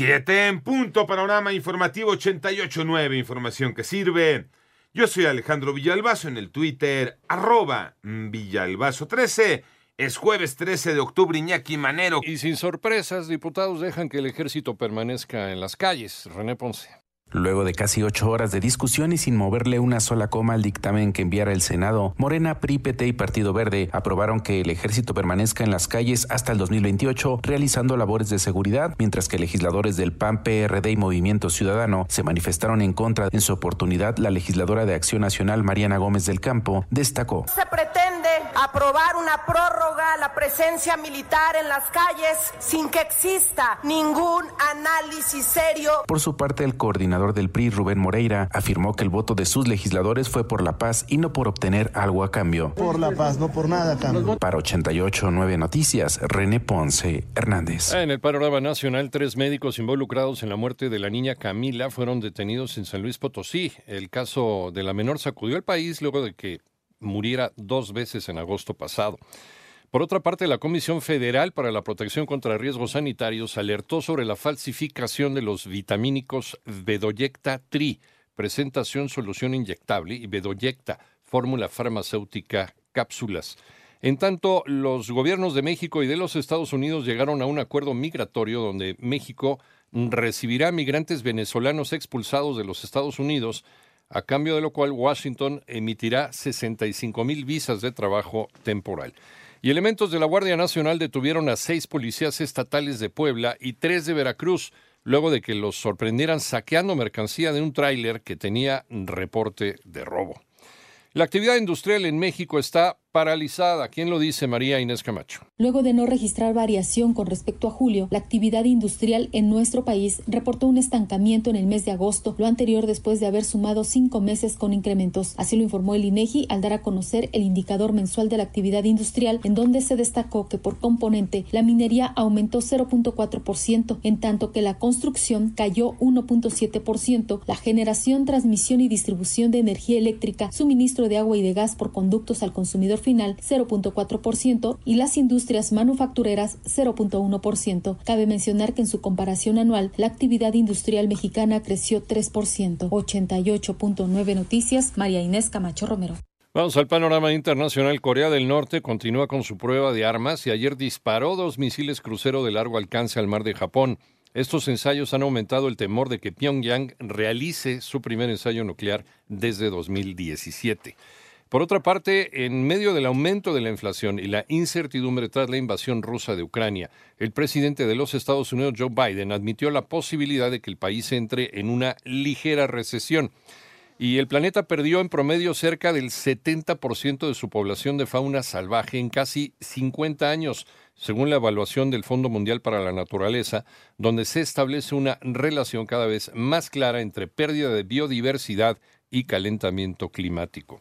Siete en punto, panorama informativo 88.9, información que sirve. Yo soy Alejandro Villalbazo en el Twitter, arroba Villalbazo13. Es jueves 13 de octubre, Iñaki Manero. Y sin sorpresas, diputados dejan que el ejército permanezca en las calles. René Ponce. Luego de casi ocho horas de discusión y sin moverle una sola coma al dictamen que enviara el Senado, Morena, PRI, PT y Partido Verde aprobaron que el ejército permanezca en las calles hasta el 2028 realizando labores de seguridad, mientras que legisladores del PAN, PRD y Movimiento Ciudadano se manifestaron en contra. En su oportunidad, la legisladora de Acción Nacional, Mariana Gómez del Campo, destacó. Aprobar una prórroga a la presencia militar en las calles sin que exista ningún análisis serio. Por su parte, el coordinador del PRI, Rubén Moreira, afirmó que el voto de sus legisladores fue por la paz y no por obtener algo a cambio. Por la paz, no por nada a cambio. Para 88.9 Noticias, René Ponce Hernández. En el panorama nacional, tres médicos involucrados en la muerte de la niña Camila fueron detenidos en San Luis Potosí. El caso de la menor sacudió al país luego de que muriera dos veces en agosto pasado. Por otra parte, la Comisión Federal para la Protección contra Riesgos Sanitarios alertó sobre la falsificación de los vitamínicos Bedoyecta Tri, presentación solución inyectable, y Bedoyecta, fórmula farmacéutica cápsulas. En tanto, los gobiernos de México y de los Estados Unidos llegaron a un acuerdo migratorio donde México recibirá migrantes venezolanos expulsados de los Estados Unidos, a cambio de lo cual Washington emitirá 65 mil visas de trabajo temporal. Y elementos de la Guardia Nacional detuvieron a seis policías estatales de Puebla y tres de Veracruz, luego de que los sorprendieran saqueando mercancía de un tráiler que tenía reporte de robo. La actividad industrial en México está paralizada. ¿Quién lo dice? María Inés Camacho. Luego de no registrar variación con respecto a julio, la actividad industrial en nuestro país reportó un estancamiento en el mes de agosto, lo anterior después de haber sumado cinco meses con incrementos. Así lo informó el INEGI al dar a conocer el indicador mensual de la actividad industrial, en donde se destacó que por componente la minería aumentó 0.4%, en tanto que la construcción cayó 1.7%, la generación, transmisión y distribución de energía eléctrica, suministro de agua y de gas por conductos al consumidor final 0.4% y las industrias manufactureras 0.1%. Cabe mencionar que en su comparación anual la actividad industrial mexicana creció 3%. 88.9 Noticias, María Inés Camacho Romero. Vamos al panorama internacional. Corea del Norte continúa con su prueba de armas y ayer disparó dos misiles crucero de largo alcance al mar de Japón. Estos ensayos han aumentado el temor de que Pyongyang realice su primer ensayo nuclear desde 2017. Por otra parte, en medio del aumento de la inflación y la incertidumbre tras la invasión rusa de Ucrania, el presidente de los Estados Unidos, Joe Biden, admitió la posibilidad de que el país entre en una ligera recesión. Y el planeta perdió en promedio cerca del 70% de su población de fauna salvaje en casi 50 años, según la evaluación del Fondo Mundial para la Naturaleza, donde se establece una relación cada vez más clara entre pérdida de biodiversidad y calentamiento climático.